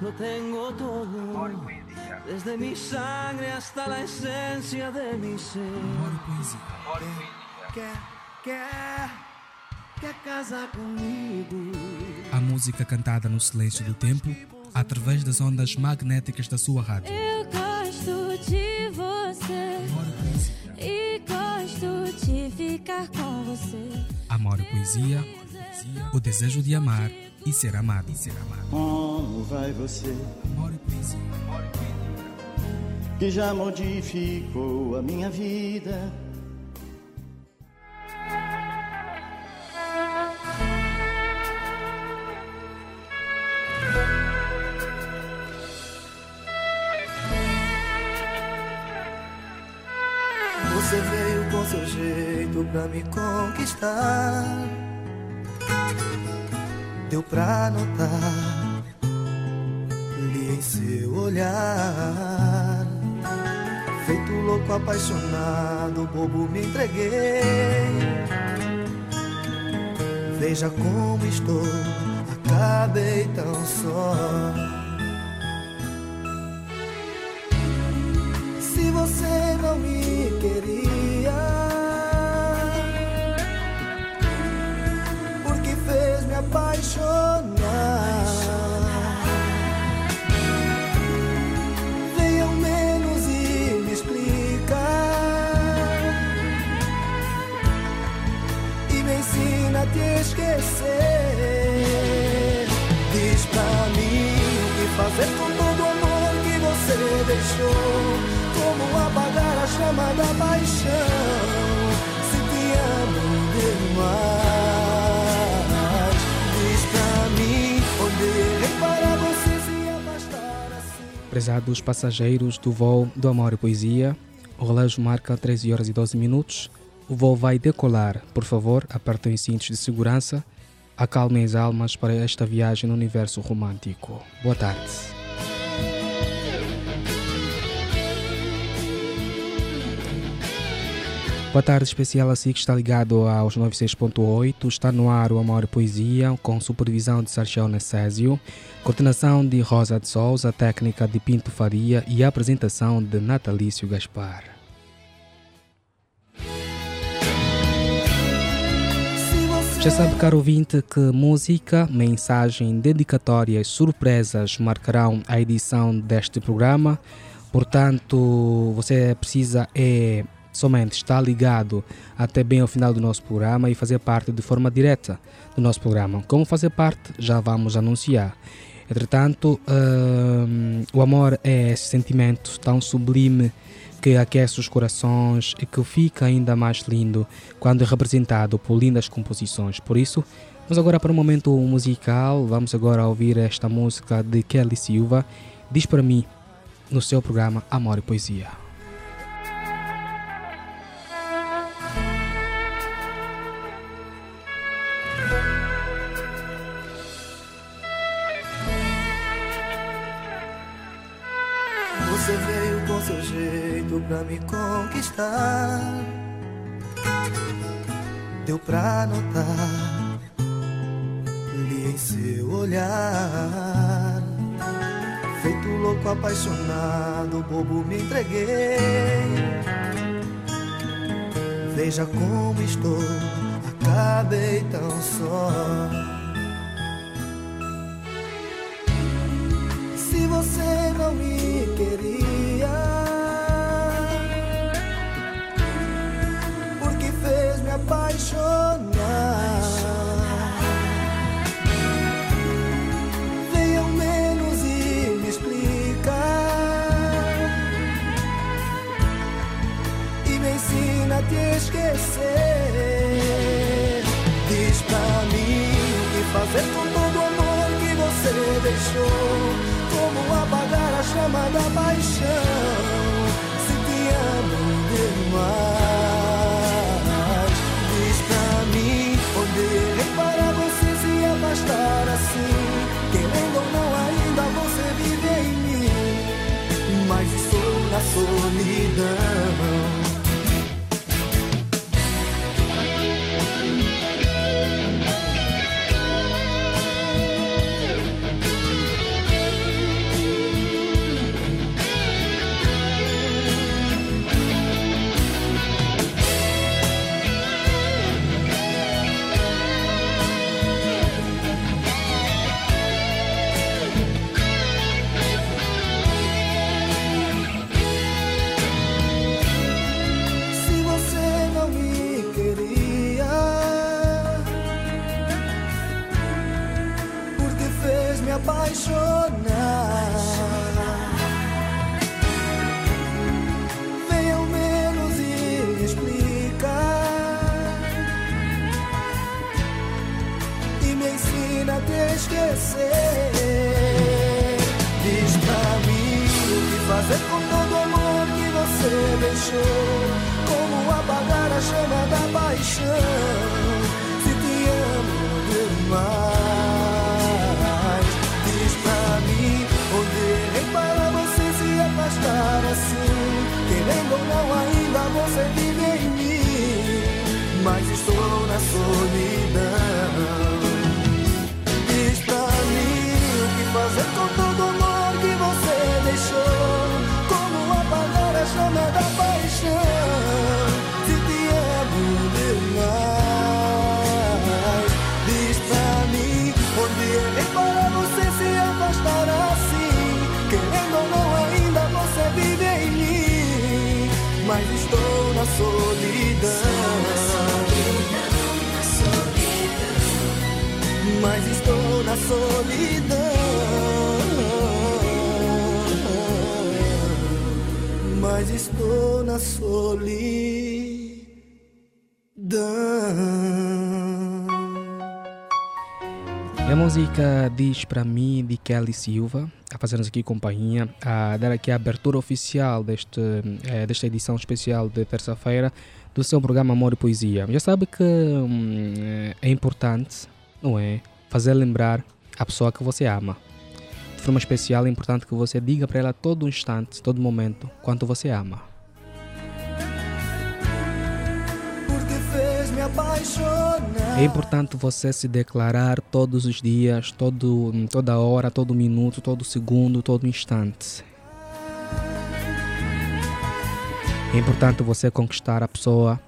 lo tengo todo. Desde mi sangre hasta la esencia de mi ser. Quer, quer, quer casar comigo. A música cantada no silêncio do tempo, através das ondas magnéticas da sua rádio. Eu gosto de você e gosto de ficar com você. Amor e poesia, o desejo de amar e ser amado. E ser amado. Como vai você Amor e poesia. que já modificou a minha vida? Você veio com seu jeito pra me conquistar. Deu pra notar, li em seu olhar. Feito louco, apaixonado, bobo, me entreguei. Veja como estou, acabei tão só. Se você não me queria, apaixonar. Venha ao menos e me explica e me ensina a te esquecer. Diz pra mim o que fazer com todo o amor que você deixou. Como apagar a chama da paixão Prezados passageiros do voo do Amor e Poesia, o relógio marca 13 horas e 12 minutos. O voo vai decolar. Por favor, apertem os cintos de segurança. Acalmem as almas para esta viagem no universo romântico. Boa tarde. Boa tarde, especial assim que está ligado aos 96.8. Está no ar o Amor e Poesia, com supervisão de Sarchel Necésio, coordenação de Rosa de Souza, técnica de Pinto Faria e apresentação de Natalício Gaspar. Já sabe, caro ouvinte, que música, mensagem, dedicatórias, surpresas marcarão a edição deste programa. Portanto, você precisa é somente estar ligado até bem ao final do nosso programa e fazer parte de forma direta do nosso programa. Como fazer parte, já vamos anunciar. Entretanto, hum, o amor é esse sentimento tão sublime que aquece os corações e que fica ainda mais lindo quando é representado por lindas composições. Por isso, vamos agora para um momento musical. Vamos agora ouvir esta música de Kelly Silva, Diz para mim, no seu programa Amor e Poesia. Solidão. Mas estou na solidão. A música diz para mim de Kelly Silva, a fazer-nos aqui companhia, a dar aqui a abertura oficial deste, eh, desta edição especial de terça-feira do seu programa Amor e Poesia. Já sabe que hum, é importante, não é? Fazer lembrar a pessoa que você ama. De forma especial, é importante que você diga para ela todo instante, todo momento, quanto você ama. É importante você se declarar todos os dias, todo, toda hora, todo minuto, todo segundo, todo instante. É importante você conquistar a pessoa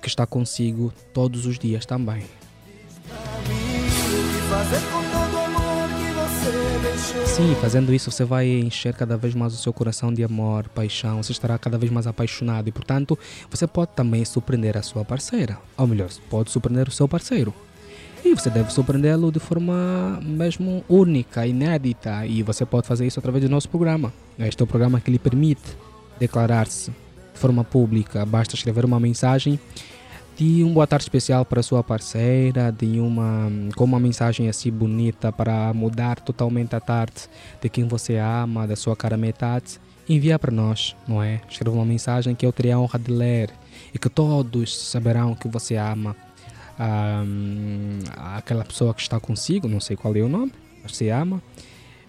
que está consigo todos os dias também. Sim, fazendo isso você vai encher cada vez mais o seu coração de amor, paixão, você estará cada vez mais apaixonado e, portanto, você pode também surpreender a sua parceira. Ou melhor, pode surpreender o seu parceiro. E você deve surpreendê-lo de forma mesmo única, inédita, e você pode fazer isso através do nosso programa. Este é o programa que lhe permite declarar-se de forma pública. Basta escrever uma mensagem de um boa tarde especial para sua parceira, de uma com uma mensagem assim bonita para mudar totalmente a tarde de quem você ama, da sua cara metade, enviar para nós, não é? Escreva uma mensagem que eu terei a honra de ler e que todos saberão que você ama hum, aquela pessoa que está consigo, não sei qual é o nome, mas você ama.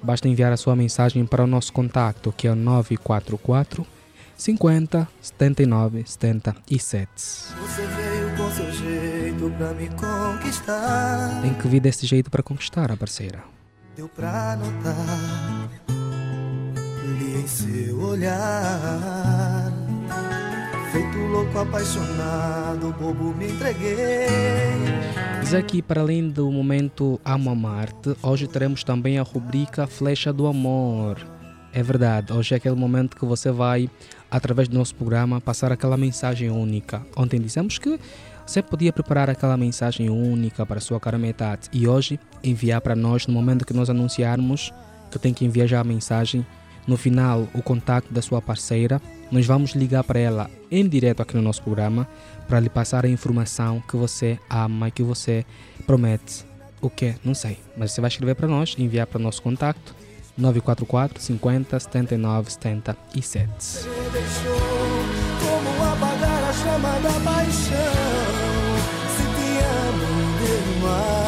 Basta enviar a sua mensagem para o nosso contato, que é o 944 50 79 77. Você veio com seu jeito pra me conquistar. Tem que vir desse jeito para conquistar a parceira. Deu pra notar li em seu olhar. Feito louco, apaixonado, bobo me entreguei. Diz aqui, para além do momento Amo Amar-te, hoje teremos também a rubrica Flecha do Amor. É verdade, hoje é aquele momento que você vai, através do nosso programa, passar aquela mensagem única. Ontem dissemos que você podia preparar aquela mensagem única para a sua cara metade e hoje enviar para nós no momento que nós anunciarmos que tem que enviar já a mensagem. No final, o contato da sua parceira, nós vamos ligar para ela em direto aqui no nosso programa para lhe passar a informação que você ama e que você promete. O que? Não sei. Mas você vai escrever para nós, enviar para o nosso contato 944 50 79 77. Você deixou como apagar a chama da paixão. Se te amo demais.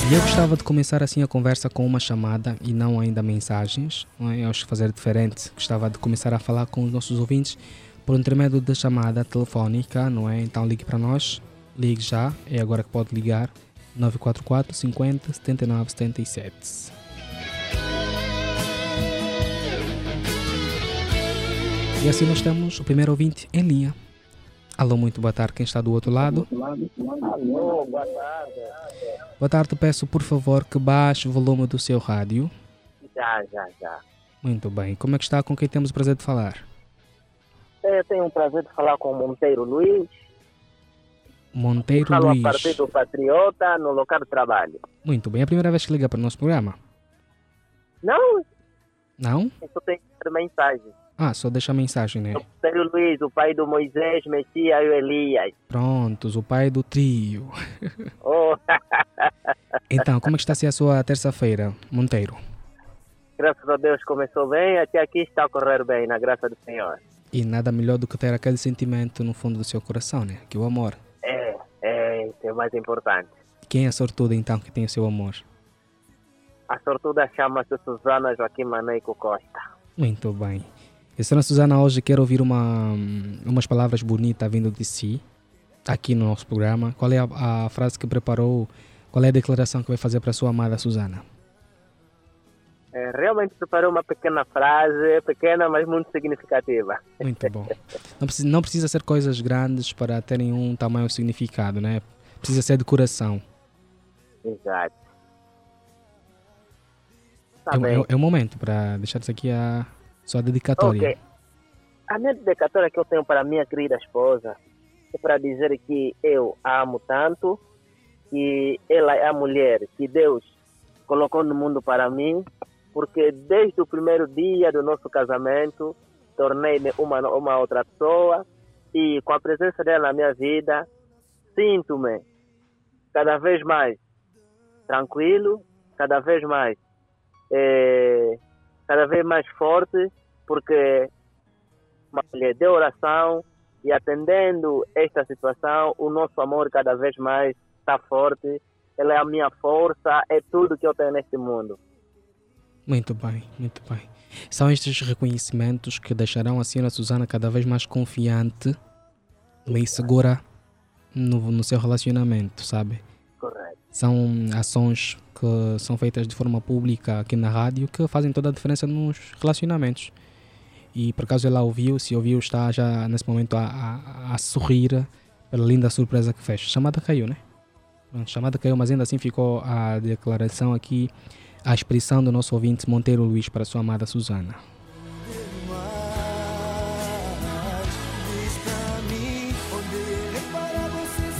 Diz E eu gostava de começar assim a conversa com uma chamada e não ainda mensagens. É? Eu acho que fazer diferente. Gostava de começar a falar com os nossos ouvintes por intermédio da chamada telefónica, não é? Então ligue para nós, ligue já, é agora que pode ligar. 944 50 79 77. E assim nós temos o primeiro ouvinte em linha. Alô, muito boa tarde. Quem está do outro lado? Alô, boa tarde. Boa tarde, peço por favor que baixe o volume do seu rádio. Já, já, já. Muito bem. Como é que está? Com quem temos o prazer de falar? Eu tenho o prazer de falar com o Monteiro Luiz. Monteiro Falo Luiz. partir do Patriota no local de trabalho. Muito bem. É a primeira vez que liga para o nosso programa? Não, Não? eu só tenho que mensagem. Ah, só deixa a mensagem, né? Monteiro Luiz, o pai do Moisés, Messias e Elias. Prontos, o pai do trio. Oh, Então, como é que está a ser a sua terça-feira, Monteiro? graças a Deus começou bem, até aqui está a correr bem, na graça do Senhor. E nada melhor do que ter aquele sentimento no fundo do seu coração, né? Que o amor. É, o mais importante. Quem é sortudo, então, que tem o seu amor? A sortuda chama-se Suzana Joaquim Maneico Costa. Muito bem. E a senhora Susana hoje quer ouvir uma, umas palavras bonitas vindo de si, aqui no nosso programa. Qual é a, a frase que preparou? Qual é a declaração que vai fazer para a sua amada Susana? É, realmente preparei uma pequena frase, pequena, mas muito significativa. Muito bom. Não precisa, não precisa ser coisas grandes para terem um tamanho significado, né? Precisa ser de coração. Exato. Tá É, é, é o momento para deixar isso aqui a sua dedicatória. Ok. A minha dedicatória que eu tenho para a minha querida esposa é para dizer que eu a amo tanto, que ela é a mulher que Deus colocou no mundo para mim, porque desde o primeiro dia do nosso casamento tornei-me uma, uma outra pessoa e com a presença dela na minha vida sinto-me cada vez mais tranquilo, cada vez mais eh, cada vez mais forte, porque mulher de oração e atendendo esta situação, o nosso amor cada vez mais está forte. Ela é a minha força, é tudo que eu tenho neste mundo. Muito bem, muito bem. São estes reconhecimentos que deixarão a senhora Susana cada vez mais confiante e segura no, no seu relacionamento, sabe? Correto. São ações que são feitas de forma pública aqui na rádio que fazem toda a diferença nos relacionamentos. E por acaso ela ouviu, se ouviu, está já nesse momento a, a, a sorrir pela linda surpresa que fez. Chamada caiu, né? Pronto, chamada caiu, mas ainda assim ficou a declaração aqui, a expressão do nosso ouvinte Monteiro Luiz para sua amada Susana.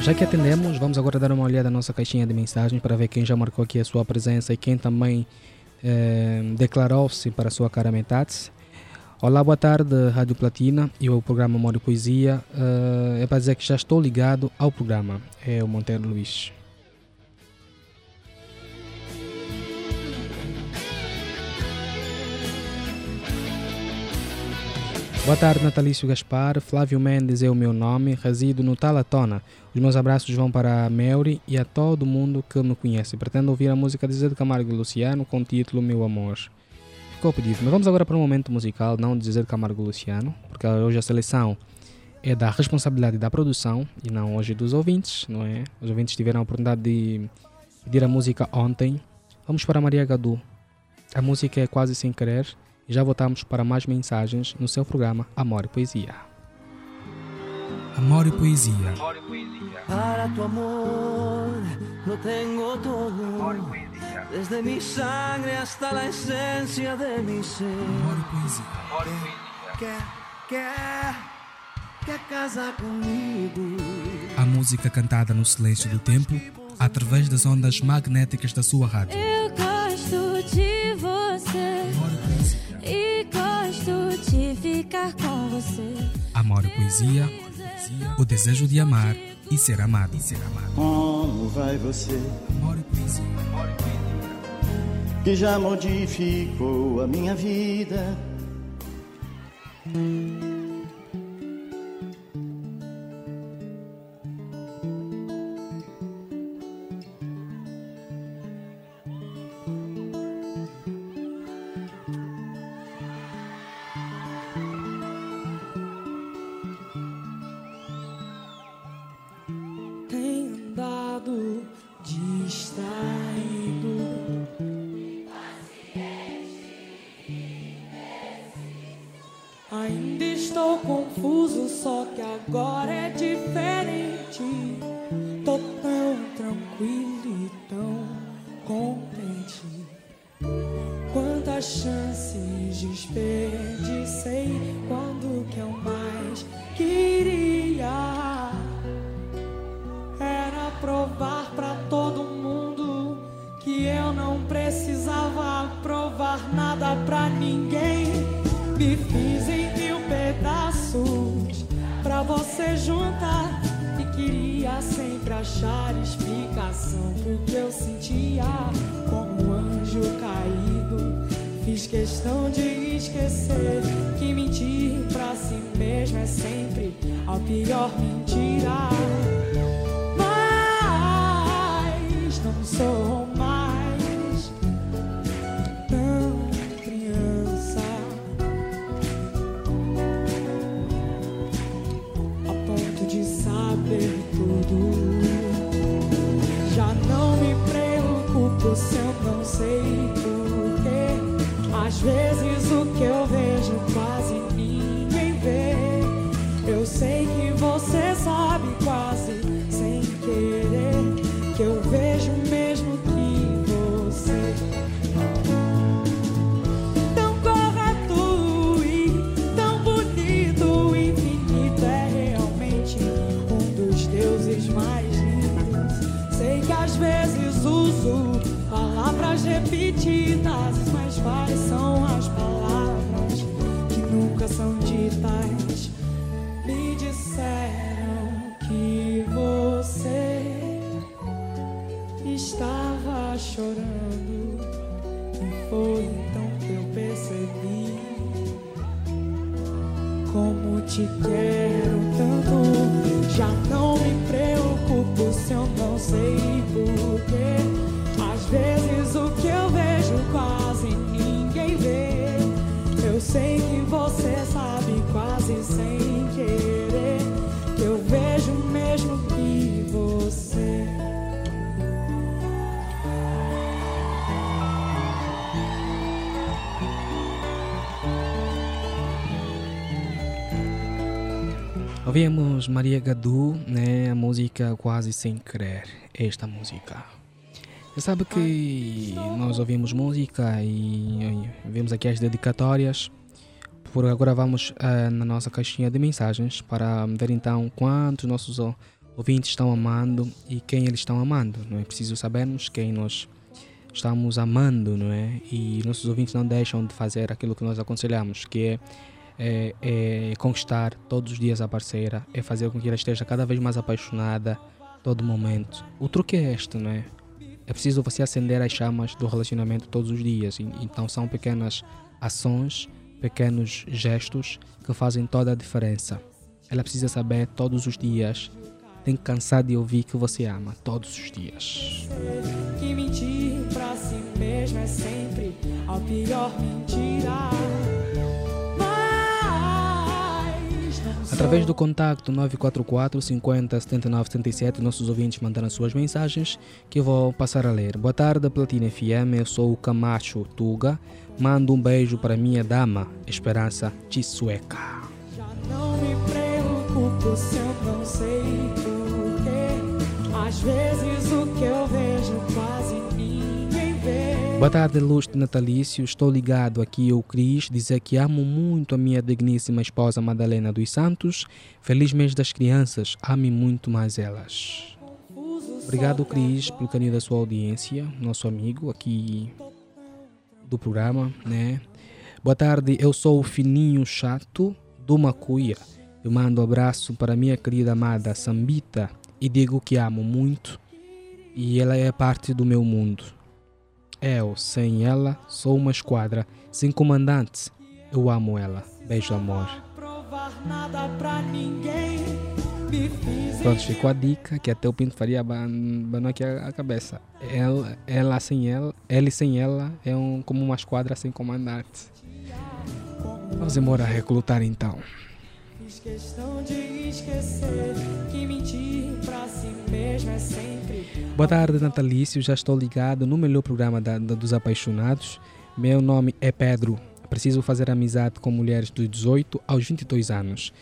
Já que atendemos, vamos agora dar uma olhada na nossa caixinha de mensagens para ver quem já marcou aqui a sua presença e quem também eh, declarou-se para a sua cara metade. Olá, boa tarde, Rádio Platina e o programa Amor e Poesia. Eh, é para dizer que já estou ligado ao programa. É o Monteiro Luiz. Boa tarde, Natalício Gaspar. Flávio Mendes é o meu nome, resido no Talatona. Os meus abraços vão para a Melry e a todo mundo que me conhece. Pretendo ouvir a música de Zé de Camargo e Luciano com o título Meu Amor. Ficou pedido. Mas vamos agora para um momento musical, não de Zé de Camargo e Luciano, porque hoje a seleção é da responsabilidade da produção e não hoje dos ouvintes, não é? Os ouvintes tiveram a oportunidade de pedir a música ontem. Vamos para Maria Gadu. A música é quase sem querer e já voltamos para mais mensagens no seu programa Amor e Poesia. Amor e Poesia. Para tu amor lo tengo todo. Desde mi sangre hasta la esencia de mi ser. quer, quer, quer casar comigo. A música cantada no silêncio do tempo, através das ondas magnéticas da sua rádio. Eu E Poesia. O desejo de amar e ser amado. E ser amado. Como vai você Amor e Poesia. que já modificou a minha vida? provar para todo mundo que eu não precisava provar nada para ninguém. Me fiz em mil pedaços para você juntar e queria sempre achar explicação porque eu sentia como um anjo caído. Fiz questão de esquecer que mentir para si mesmo é sempre a pior mentira. Estava chorando e foi então que eu percebi como te quero tanto. Já não Ouvimos Maria Gadu, né, a música Quase Sem Querer, esta música. Você sabe que nós ouvimos música e, vemos aqui as dedicatórias. Por agora vamos eh, na nossa caixinha de mensagens para ver então quantos nossos ou- ouvintes estão amando e quem eles estão amando. Não é preciso sabermos quem nós estamos amando, não é? E nossos ouvintes não deixam de fazer aquilo que nós aconselhamos, que é é, é conquistar todos os dias a parceira, é fazer com que ela esteja cada vez mais apaixonada todo momento. O truque é este, não é? É preciso você acender as chamas do relacionamento todos os dias. Então são pequenas ações, pequenos gestos que fazem toda a diferença. Ela precisa saber todos os dias. Tem que cansar de ouvir que você ama todos os dias. Que mentir pra si mesmo é sempre a pior mentira. Através do contacto 944 50 79 77, nossos ouvintes mandaram as suas mensagens que eu vou passar a ler. Boa tarde, Platina FM. Eu sou o Camacho Tuga. Mando um beijo para minha dama, Esperança Tisueca. Já não me preocupo se eu não sei porquê. Às vezes o que eu vejo quase. Boa tarde, de natalício. Estou ligado aqui ao Cris, dizer que amo muito a minha digníssima esposa Madalena dos Santos. Feliz mês das crianças. Ame muito mais elas. Obrigado, Cris, pelo carinho da sua audiência, nosso amigo aqui do programa, né? Boa tarde, eu sou o Fininho Chato do Macuia. Eu mando um abraço para minha querida amada Sambita e digo que amo muito e ela é parte do meu mundo. Eu, sem ela, sou uma esquadra sem comandante. Eu amo ela. Beijo, amor. Pronto, ficou a dica que até o Pinto Faria ban- banou aqui a, cabeça. Ela, ela sem ela, ele sem ela é um, como uma esquadra sem comandante. Vamos embora recrutar então. Fiz questão de esquecer que mentir pra si mesmo é sempre Boa tarde, Natalício. Já estou ligado no melhor programa da- da- dos apaixonados. Meu nome é Pedro. Preciso fazer amizade com mulheres dos 18 aos 22 anos.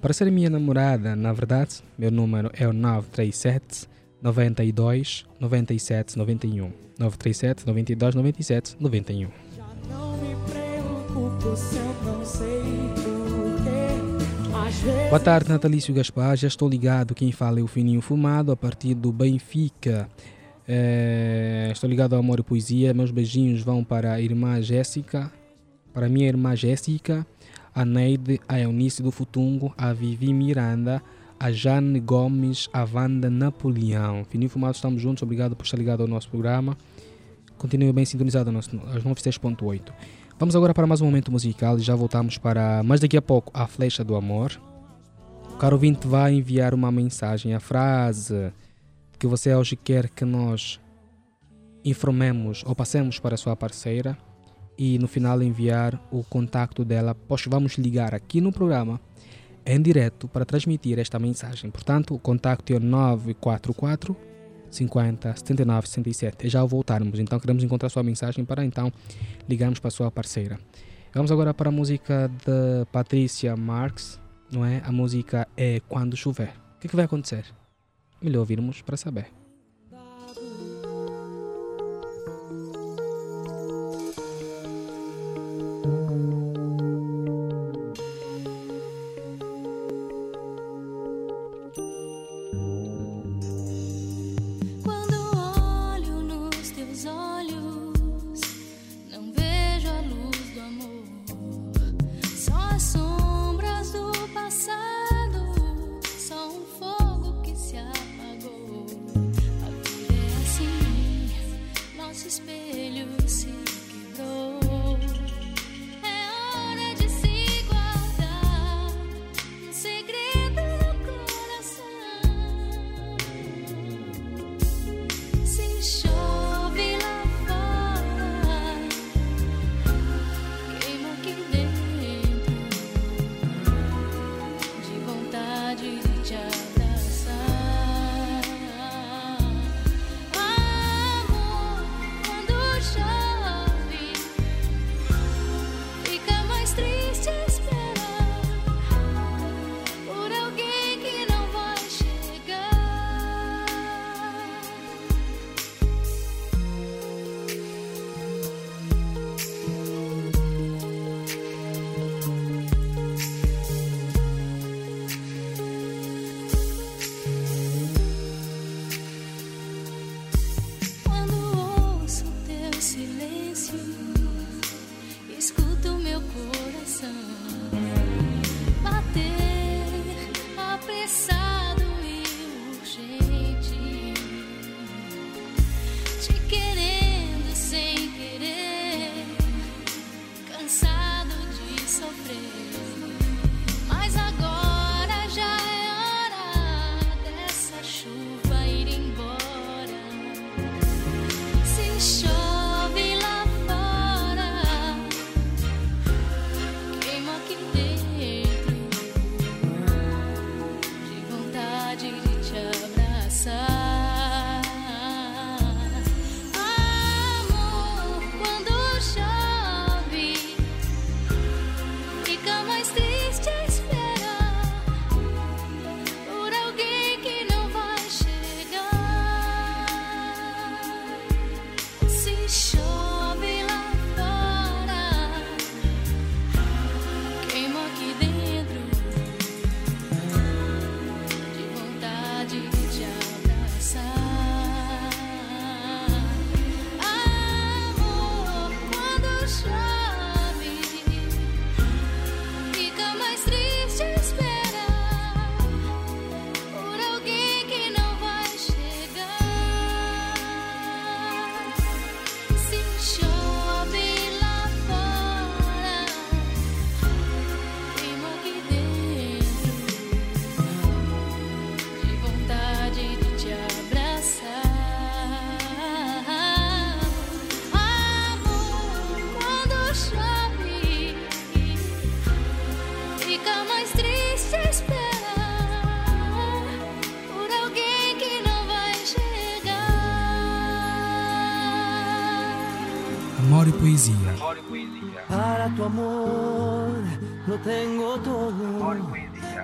Para ser minha namorada, na verdade, meu número é o 937 92 97 91. 937 92 97 91. Já não me preocupo se eu não sei Boa tarde, Natalício Gaspar. Já estou ligado. Quem fala é o Fininho Fumado, a partir do Benfica. É, estou ligado ao Amor e Poesia. Meus beijinhos vão para a irmã Jéssica, para a minha irmã Jéssica, a Neide, a Eunice do Futungo, a Vivi Miranda, a Jane Gomes, a Wanda Napoleão. Fininho Fumado, estamos juntos. Obrigado por estar ligado ao nosso programa. Continue bem sintonizado às 96.8. Vamos agora para mais um momento musical e já voltamos para, mais daqui a pouco, a Flecha do Amor. O caro ouvinte vai enviar uma mensagem, a frase que você hoje quer que nós informemos ou passemos para a sua parceira e no final enviar o contacto dela, pois vamos ligar aqui no programa em direto para transmitir esta mensagem. Portanto, o contacto é 944 50 79 67. E já ao voltarmos, então queremos encontrar sua mensagem para então ligarmos para a sua parceira. Vamos agora para a música de Patrícia Marx, não é? A música é Quando Chover. O que, é que vai acontecer? Melhor ouvirmos para saber.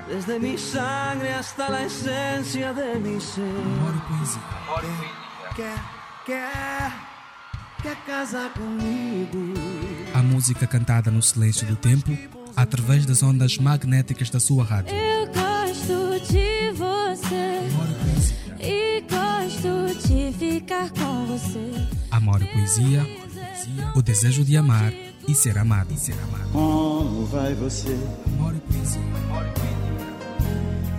Desde mi sangre hasta la esencia de mi ser. Amor e poesia. Quer, quer, quer casar comigo. A música cantada no silêncio do tempo, através das ondas magnéticas da sua rádio. Eu gosto de você e gosto de ficar com Amor e poesia, o desejo de amar e ser amado. E ser amado. Como vai você? Amor e poesia.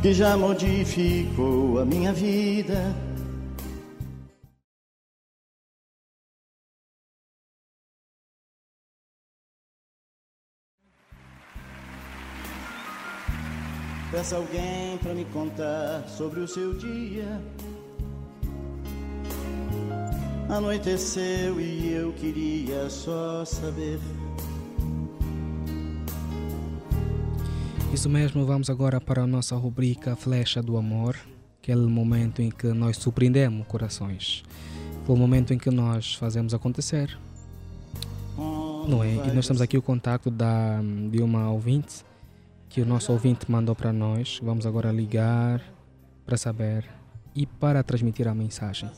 Que já modificou a minha vida. Peça alguém pra me contar sobre o seu dia. Anoiteceu e eu queria só saber. Isso mesmo, vamos agora para a nossa rubrica Flecha do Amor, aquele momento em que nós surpreendemos corações. Foi o momento em que nós fazemos acontecer. Não é? E nós temos aqui o contato da, de uma ouvinte que o nosso ouvinte mandou para nós. Vamos agora ligar para saber e para transmitir a mensagem.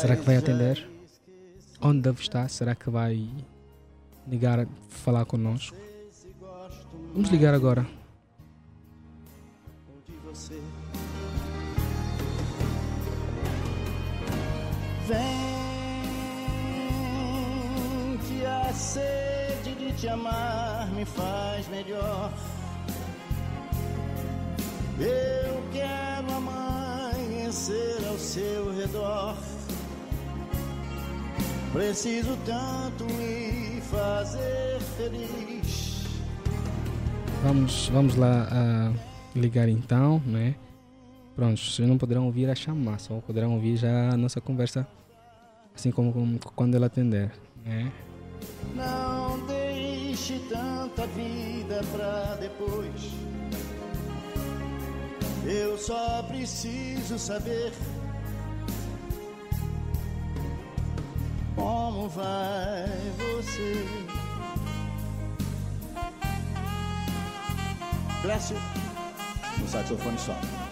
Será que vai atender? Onde deve estar? Será que vai ligar, falar conosco? Vamos ligar agora. Vem que a sede de te amar me faz melhor. Eu quero amanhecer ao seu redor. Preciso tanto me fazer feliz. Vamos, vamos lá uh, ligar então, né? Pronto, vocês não poderão ouvir a chamar, só poderão ouvir já a nossa conversa, assim como, como quando ela atender, né? Não deixe tanta vida pra depois. Eu só preciso saber como vai você. Clécio, no saxofone só.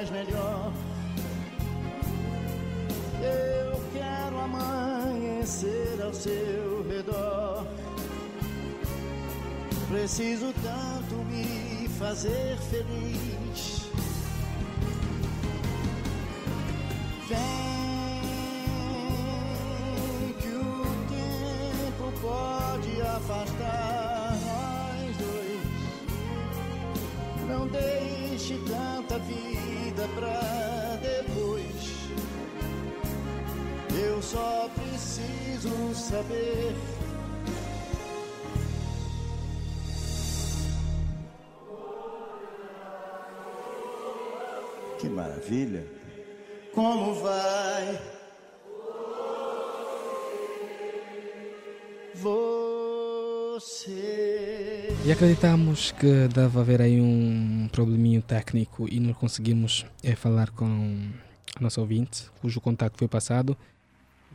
Faz melhor. Eu quero amanhecer ao seu redor. Preciso tanto me fazer feliz. Saber. Que maravilha! Como vai? Você. E acreditamos que deve haver aí um probleminho técnico e não conseguimos é, falar com a nossa ouvinte, cujo contato foi passado.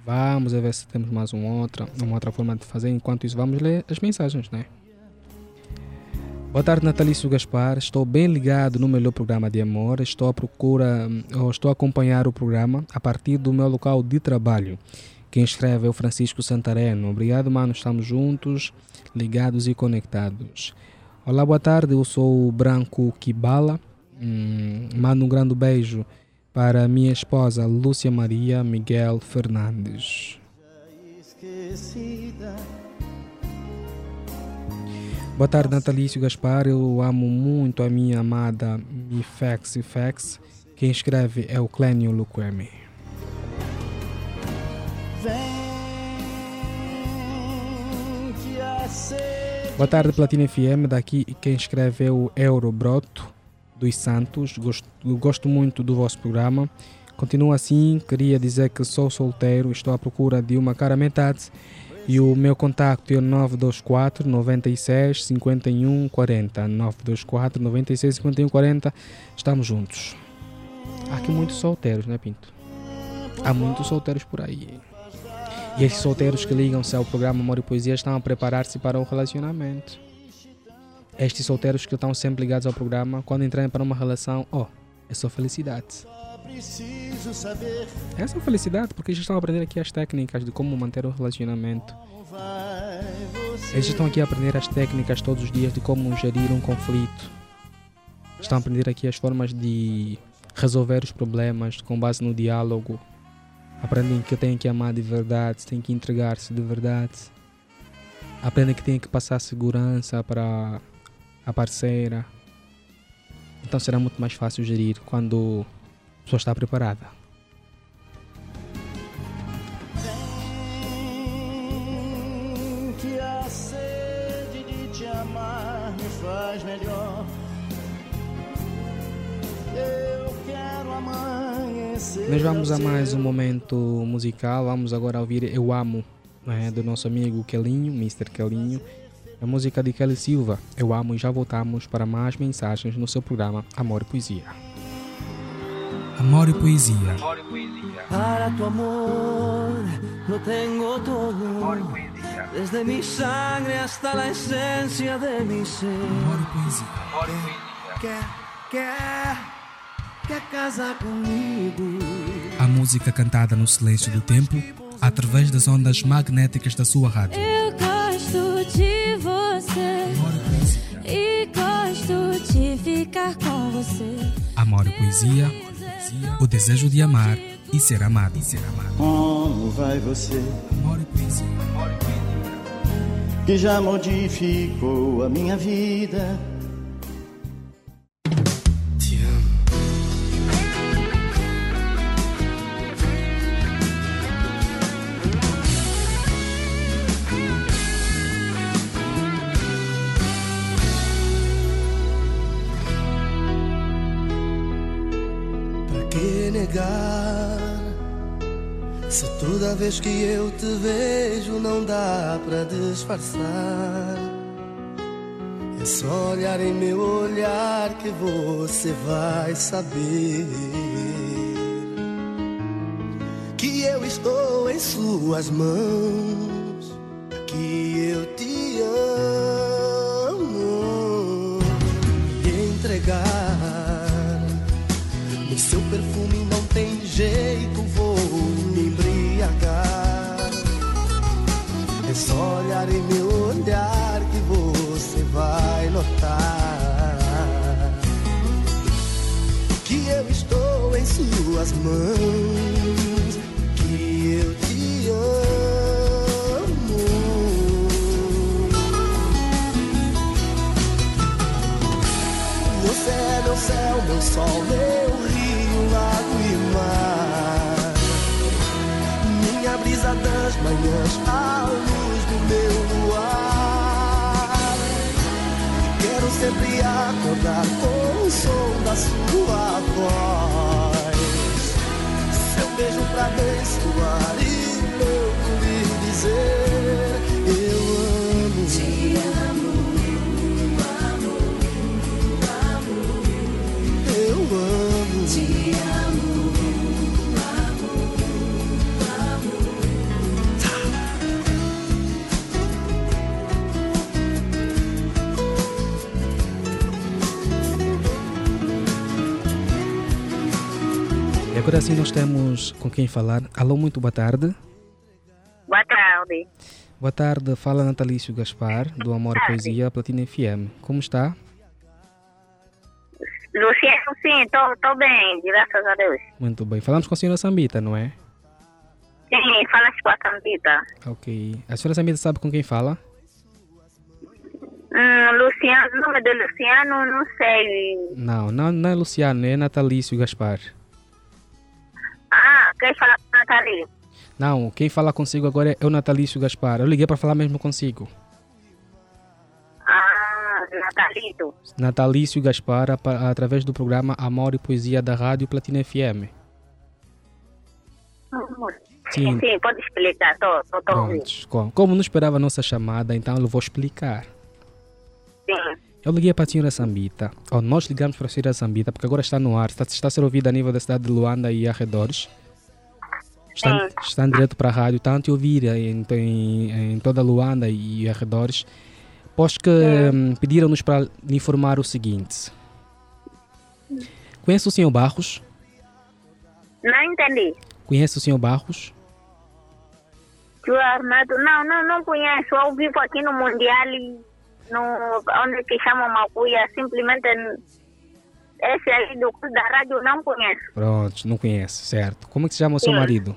Vamos ver se temos mais uma outra, uma outra forma de fazer. Enquanto isso, vamos ler as mensagens, né? Boa tarde, Natalício Gaspar. Estou bem ligado no melhor programa de amor. Estou à procura, ou estou a acompanhar o programa a partir do meu local de trabalho. Quem escreve é o Francisco Santareno. Obrigado, mano. Estamos juntos, ligados e conectados. Olá, boa tarde. Eu sou o Branco Kibala. Hum, mando um grande beijo para minha esposa Lúcia Maria Miguel Fernandes. Boa tarde, Natalício Gaspar. Eu amo muito a minha amada Mifex Fex. Quem escreve é o Clênio Luquemi. Boa tarde, Platina FM. Daqui quem escreve é o Euro Broto dos Santos. Gosto, gosto muito do vosso programa. Continua assim. Queria dizer que sou solteiro. Estou à procura de uma cara metade. E o meu contacto é o 924 96 51 40. 924 96 51 40. Estamos juntos. Há aqui muitos solteiros, né, Pinto? Há muitos solteiros por aí. E estes solteiros que ligam-se ao programa Amor e Poesia estão a preparar-se para o relacionamento. Estes solteiros que estão sempre ligados ao programa, quando entrarem para uma relação, oh, é só felicidade. Preciso saber É só felicidade, porque já estão a aprender aqui as técnicas de como manter o relacionamento. Eles estão aqui a aprender as técnicas todos os dias de como gerir um conflito. Estão a aprender aqui as formas de resolver os problemas com base no diálogo. Aprendem que têm que amar de verdade, têm que entregar-se de verdade. Aprendem que têm que passar segurança para a parceira. Então será muito mais fácil gerir quando a pessoa está preparada. Vem que a sede de te amar me faz melhor. Eu quero amanhecer. Nós vamos a mais um momento musical. Vamos agora ouvir Eu Amo, né, do nosso amigo Kelinho, Mr. Kelinho. A música de Kelly Silva, Eu Amo, e já voltamos para mais mensagens no seu programa Amor e Poesia. Amor e Poesia. Para tu amor lo tengo todo. Desde mi sangre hasta la esencia de mi ser. Quer, quer, quer casar comigo? A música cantada no silêncio do tempo, através das ondas magnéticas da sua rádio. Eu Amor e Poesia, o desejo de amar e ser amado. Como vai você? Amor e Poesia. Que já modificou a minha vida. Toda vez que eu te vejo não dá pra disfarçar. É só olhar em meu olhar que você vai saber que eu estou em suas mãos, só olhar em meu olhar que você vai notar que eu estou em suas mãos, que eu te amo. Você é meu céu, meu sol, meu rio, lago e mar. Minha brisa das manhãs, a meu luar. Quero sempre acordar com o som da sua voz. Seu beijo pra abençoar agora sim nós temos com quem falar. Alô, muito boa tarde. Boa tarde. Boa tarde, fala Natalício Gaspar, do Amor e Poesia Platina FM. Como está? Luciano, sim, estou bem, graças a Deus. Muito bem. Falamos com a senhora Sambita, não é? Sim, fala com a Sambita. Ok. A senhora Sambita sabe com quem fala? Hum, Luciano, o nome de Luciano, não sei. Não, não, não é Luciano, é Natalício Gaspar. Ah, quer falar com Nathalie? Não, quem fala consigo agora é o Natalício Gaspar. Eu liguei para falar mesmo consigo. Ah, Natalito. Natalício Gaspar, através do programa Amor e Poesia da Rádio Platina FM. Sim. Sim, pode explicar, estou ouvindo. Prontos. Com- Como não esperava a nossa chamada, então eu vou explicar. Sim, Eu liguei para a senhora Sambita. Oh, nós ligamos para a senhora Sambita porque agora está no ar, está, está a ser ouvida a nível da cidade de Luanda e arredores. Está, está direto para a rádio, tanto ouvir em, em, em toda Luanda e arredores. Pois que hum, pediram-nos para lhe informar o seguinte. Conhece o senhor Barros? Não entendi. Conhece o senhor Barros? Tio Arnaldo, não, não, não conheço. Eu vivo aqui no Mundial, e no, onde que chamam Macuia, simplesmente esse aí do da rádio não conheço. Pronto, não conhece, certo. Como é que se chama o seu Sim. marido?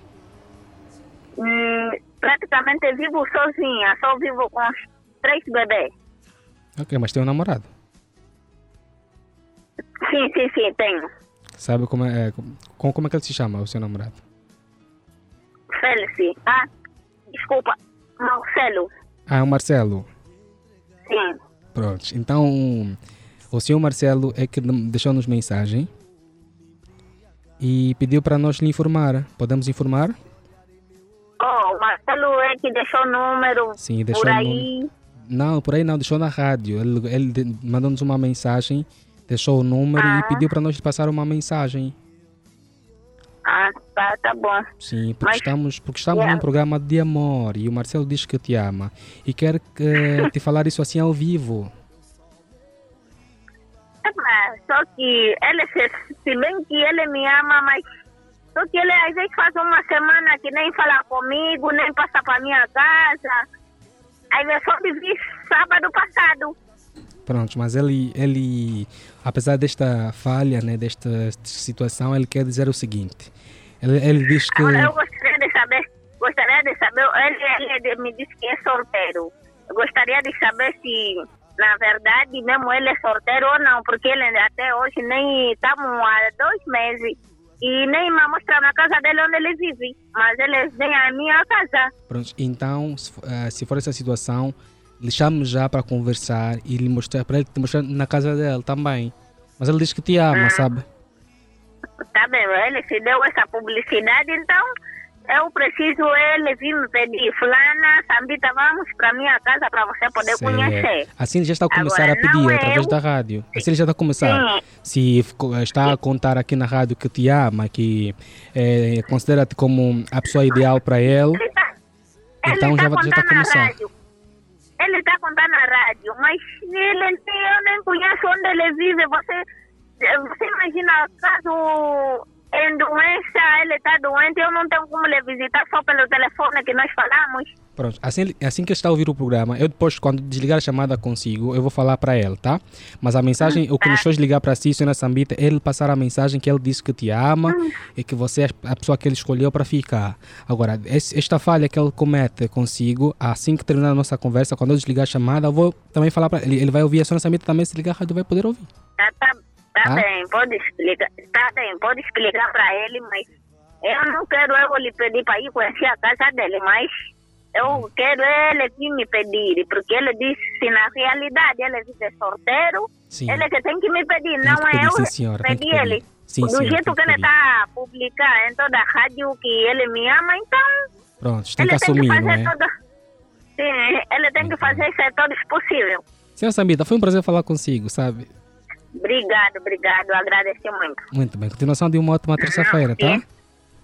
Hum, praticamente vivo sozinha, só vivo com os três bebês. Ok, mas tem um namorado. Sim, sim, sim, tenho. Sabe como é, como, como é que ele se chama, o seu namorado? Félix. Ah, desculpa, Marcelo. Ah, é o Marcelo. Sim. Pronto, então o senhor Marcelo é que deixou-nos mensagem e pediu para nós lhe informar. Podemos informar? Oh, o Marcelo é que deixou o número Sim, deixou por aí. Não, por aí não, deixou na rádio. Ele, ele mandou-nos uma mensagem, deixou o número Ah. e pediu para nós lhe passar uma mensagem. Ah, tá, tá bom. Sim, porque Mas- estamos, porque estamos Yeah. num programa de amor e o Marcelo diz que te ama e quer que, te falar isso assim ao vivo. Epá, Só que ele, se, bem que ele me ama, mas só que ele às vezes faz uma semana que nem fala comigo, nem passa para minha casa. Aí eu só me vi sábado passado. Pronto, mas ele, ele, apesar desta falha, né, desta situação, ele quer dizer o seguinte. Ele, ele diz que... Eu gostaria de saber, gostaria de saber, ele, ele me disse que é solteiro. Eu gostaria de saber se, na verdade, mesmo ele é solteiro ou não, porque ele até hoje nem estamos há dois meses e nem me mostra na casa dele onde ele vive. Mas ele vem à minha casa. Pronto, então, se, for- eh, se for essa situação, lhe já para conversar e lhe mostrar para ele te mostrar na casa dele também. Mas ele diz que te ama, sabe? Tá bem, ele se deu essa publicidade, então eu preciso ele vir me pedir. Fulana, Sambita, vamos para minha casa para você poder conhecer. Assim ele já está a começar Agora, a pedir é através eu. da rádio. Assim ele já está a começar. Sim. Se está a contar aqui na rádio que te ama, que eh, considera-te como a pessoa ideal para ele, Ele tá, Então ele já tá já tá contando na começar. rádio. Ele está contando na rádio, mas ele, eu nem conheço onde ele vive. Você, você imagina, caso em doença, ele está doente, eu não tenho como lhe visitar só pelo telefone que nós falamos. Pronto, assim, assim que está a ouvir o programa, eu depois, quando desligar a chamada consigo, eu vou falar para ele, tá? Mas a mensagem, o que nos fez ligar para si, senhora Sambita, é ele passar a mensagem que ele disse que te ama e que você é a pessoa que ele escolheu para ficar. Agora, esta falha que ele comete consigo, assim que terminar a nossa conversa, quando eu desligar a chamada, eu vou também falar para ele. Ele vai ouvir a senhora Sambita também, se ligar a rádio, vai poder ouvir. Tá, tá, tá Ah? bem, pode explicar. Tá bem, pode explicar para ele, mas eu não quero eu lhe pedir para ir conhecer a casa dele, mas eu quero ele vir me pedir, porque ele disse se na realidade ele é sorteiro, Sim. ele que tem que me pedir, Tem não que é pedir, eu sim, senhora, que pedir pedir. ele. Sim, Do senhora, jeito que que ele está a publicar em toda a rádio que ele me ama, então Pronto, tem que ele tem que assumir, é? toda... Sim, ele tem que fazer isso todos possível. Senhora Sambita, foi um prazer falar consigo, sabe? Obrigado, obrigado, agradeço muito. Muito bem. Continuação de uma ótima terça-feira, tá?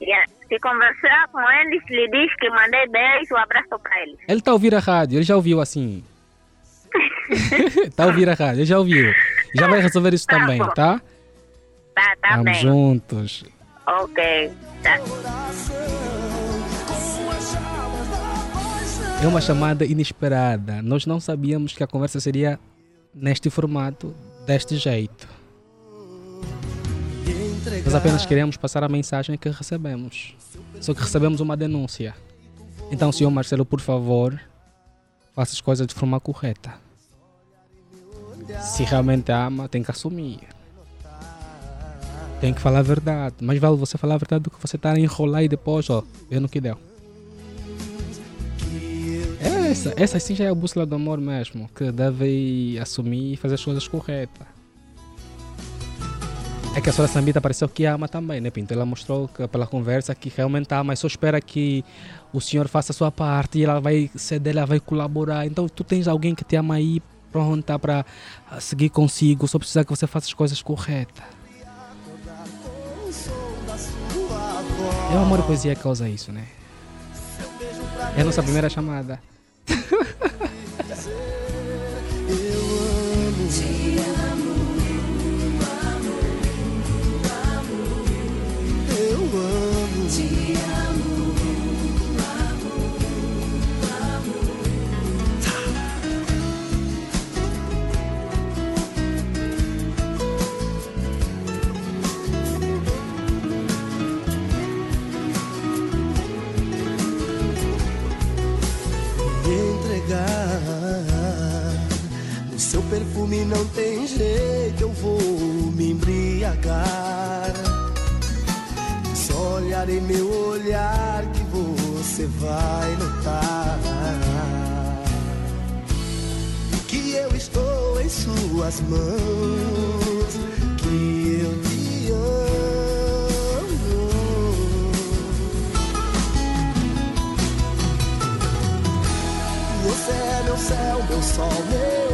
Yeah. Se conversar com eles, lhe diz que mandei beijo, um abraço para eles. Ele está a ouvir a rádio, ele já ouviu assim. Está a ouvir a rádio, ele já ouviu. Já vai resolver isso Tá também, bom. tá? Tá, tá Vamos bem. juntos. Ok. Tá. É uma chamada inesperada. Nós não sabíamos que a conversa seria neste formato, deste jeito. Nós apenas queremos passar a mensagem que recebemos. Só que recebemos uma denúncia. Então, senhor Marcelo, por favor, faça as coisas de forma correta. Se realmente ama, tem que assumir. Tem que falar a verdade. Mas vale você falar a verdade do que você estar a enrolar e depois, ó, ver no que deu. Essa, essa sim já é a bússola do amor mesmo, que deve assumir e fazer as coisas corretas. É que a senhora Sambita pareceu que ama também, né, Pinto? Ela mostrou que, pela conversa que realmente ama, mas só espera que o senhor faça a sua parte e ela vai ceder, ela vai colaborar. Então tu tens alguém que te ama aí, pronta para seguir consigo, só precisa que você faça as coisas corretas. É o amor e poesia que causa isso, né? É a nossa primeira chamada. Te amo, amo, amo. Eu amo. Te amo. Perfume não tem jeito, eu vou me embriagar. Só olhar em meu olhar que você vai notar que eu estou em suas mãos, que eu te amo. Você é meu céu, meu sol, meu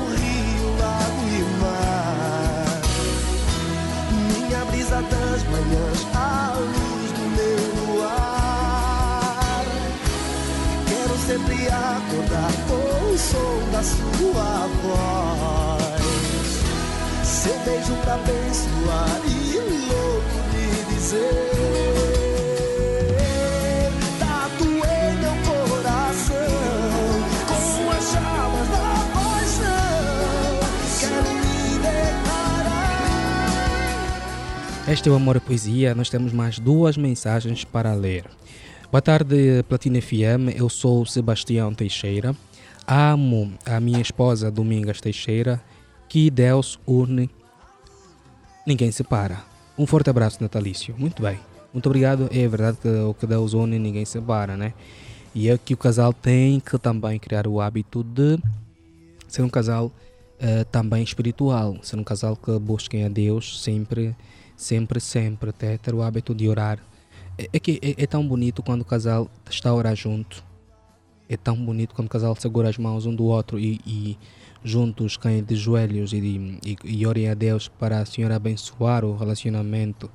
das manhãs à luz do meu luar. Quero sempre acordar com o som da sua voz. Seu beijo pra abençoar e louco me dizer. Este é o Amor e Poesia. Nós temos mais duas mensagens para ler. Boa tarde, Platina FM. Eu sou Sebastião Teixeira. Amo a minha esposa Domingas Teixeira. Que Deus une. Ninguém separa. Um forte abraço natalício. Muito bem. Muito obrigado. É verdade que o que Deus une ninguém separa, né? E é que o casal tem que também criar o hábito de ser um casal uh, também espiritual, ser um casal que busquem a Deus sempre sempre, sempre, até ter o hábito de orar. É, é que é, é, tão bonito quando o casal está a orar junto. É tão bonito quando o casal segura as mãos um do outro e, e juntos caem de joelhos e, e, e orem a Deus para a Senhora abençoar o relacionamento.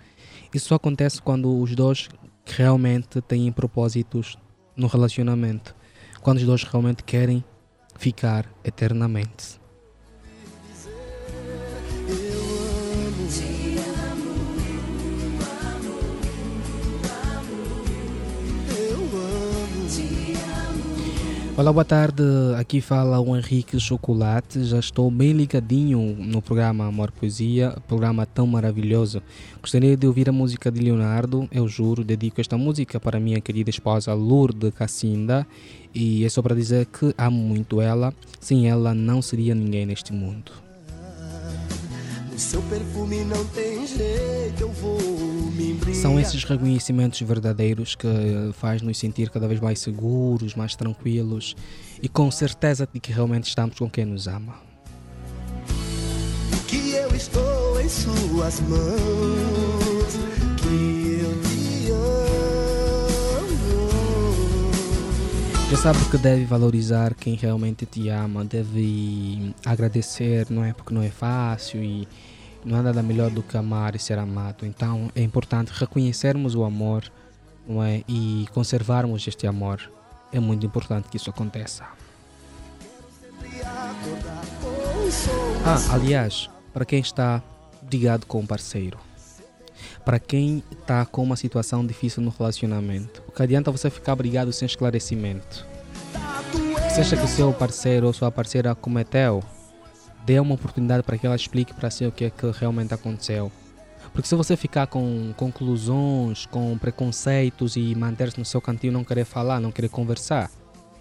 Isso só acontece quando os dois realmente têm propósitos no relacionamento. Quando os dois realmente querem ficar eternamente. Olá, boa tarde. Aqui fala o Henrique Chocolate. Já estou bem ligadinho no programa Amor Poesia, programa tão maravilhoso. Gostaria de ouvir a música de Leonardo. Eu juro, dedico esta música para minha querida esposa Lourdes Cassinda. E é só para dizer que amo muito ela. Sem ela, não seria ninguém neste mundo. seu perfume não tem jeito, eu vou são esses reconhecimentos verdadeiros que faz nos sentir cada vez mais seguros, mais tranquilos e com certeza de que realmente estamos com quem nos ama. Que eu estou em suas mãos, que eu te amo. Já sabe que deve valorizar quem realmente te ama, deve agradecer, não é? Porque não é fácil e não há nada melhor do que amar e ser amado. Então é importante reconhecermos o amor não é? e conservarmos este amor. É muito importante que isso aconteça. Ah, aliás, para quem está brigado com um parceiro, para quem está com uma situação difícil no relacionamento, o que adianta você ficar brigado sem esclarecimento? Seja que o seu parceiro ou sua parceira cometeu dê uma oportunidade para que ela explique para si o que é que realmente aconteceu. Porque se você ficar com conclusões, com preconceitos e manter-se no seu cantinho, não querer falar, não querer conversar,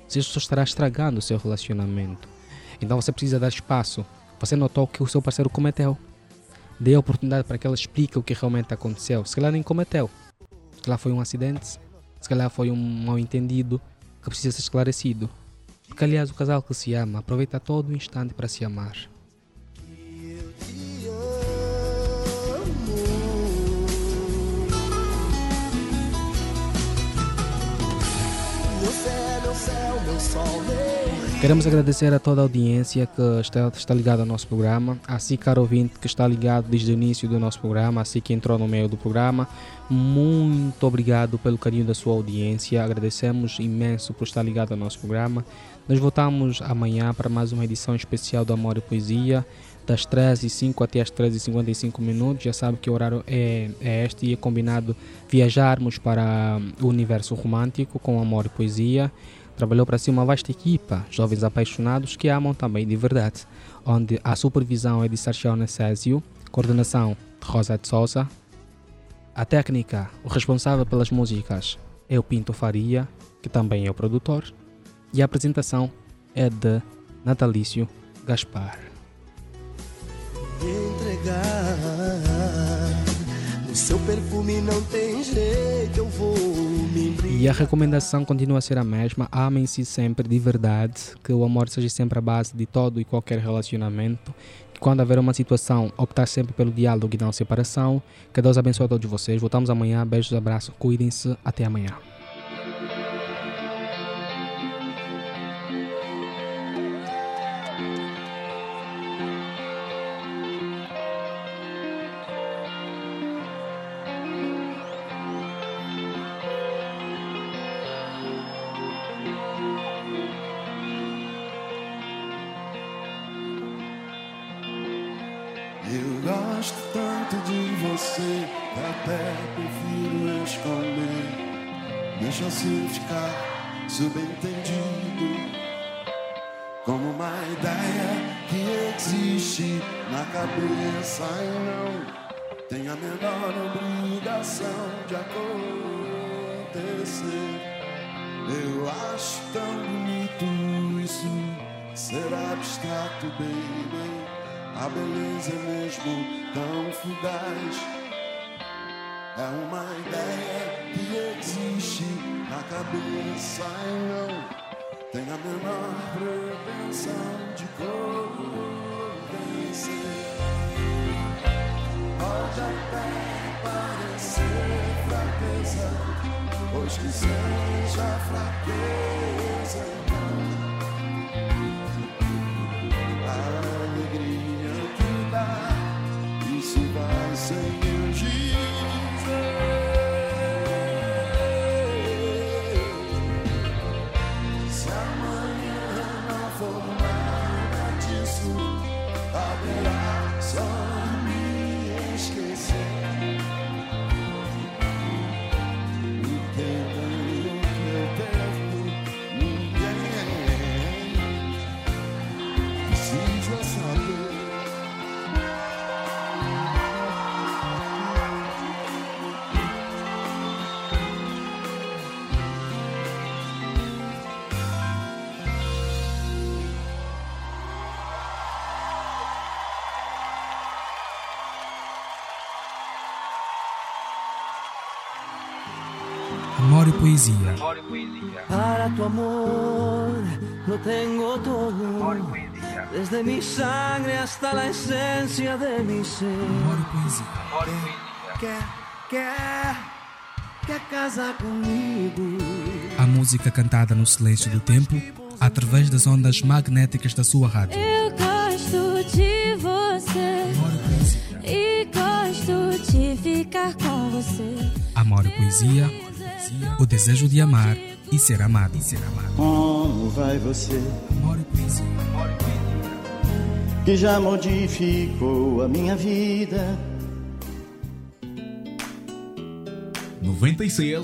isso só estará estragando o seu relacionamento. Então você precisa dar espaço. Você notou que o seu parceiro cometeu. Dê a oportunidade para que ela explique o que realmente aconteceu. Se calhar nem cometeu. Se calhar foi um acidente. Se calhar foi um mal entendido que precisa ser esclarecido. Porque aliás o casal que se ama aproveita todo o instante para se amar. Queremos agradecer a toda a audiência que está, está ligada ao nosso programa, a si, caro ouvinte, que está ligado desde o início do nosso programa, a si que entrou no meio do programa. Muito obrigado pelo carinho da sua audiência, agradecemos imenso por estar ligado ao nosso programa. Nós voltamos amanhã para mais uma edição especial do Amor e Poesia, das 13h05 até as 13h55 minutos. Já sabe que o horário é, é este e é combinado viajarmos para o universo romântico com Amor e Poesia trabalhou para si uma vasta equipa, jovens apaixonados que amam também de verdade, onde a supervisão é de Sarchel Necésio, coordenação de Rosa de Souza, a técnica, o responsável pelas músicas é o Pinto Faria, que também é o produtor, e a apresentação é de Natalício Gaspar. Entregar no seu perfume não tem jeito, eu vou E a recomendação continua a ser a mesma: amem-se sempre de verdade, que o amor seja sempre a base de todo e qualquer relacionamento. Quando haver uma situação, optar sempre pelo diálogo e não separação. Que Deus abençoe a todos vocês. Voltamos amanhã. Beijos, abraços, cuidem-se. Até amanhã. Poesia. Para tu amor lo tengo todo. Desde mi sangre hasta la esencia de mi ser. Quer, quer, quer casar comigo? A música cantada no silêncio do tempo, através das ondas magnéticas da sua rádio. Eu gosto de você e gosto de ficar com você. Amor e Poesia, o desejo de amar e ser amado. E ser amado. Como vai você Amor e Poesia. que já modificou a minha vida? 96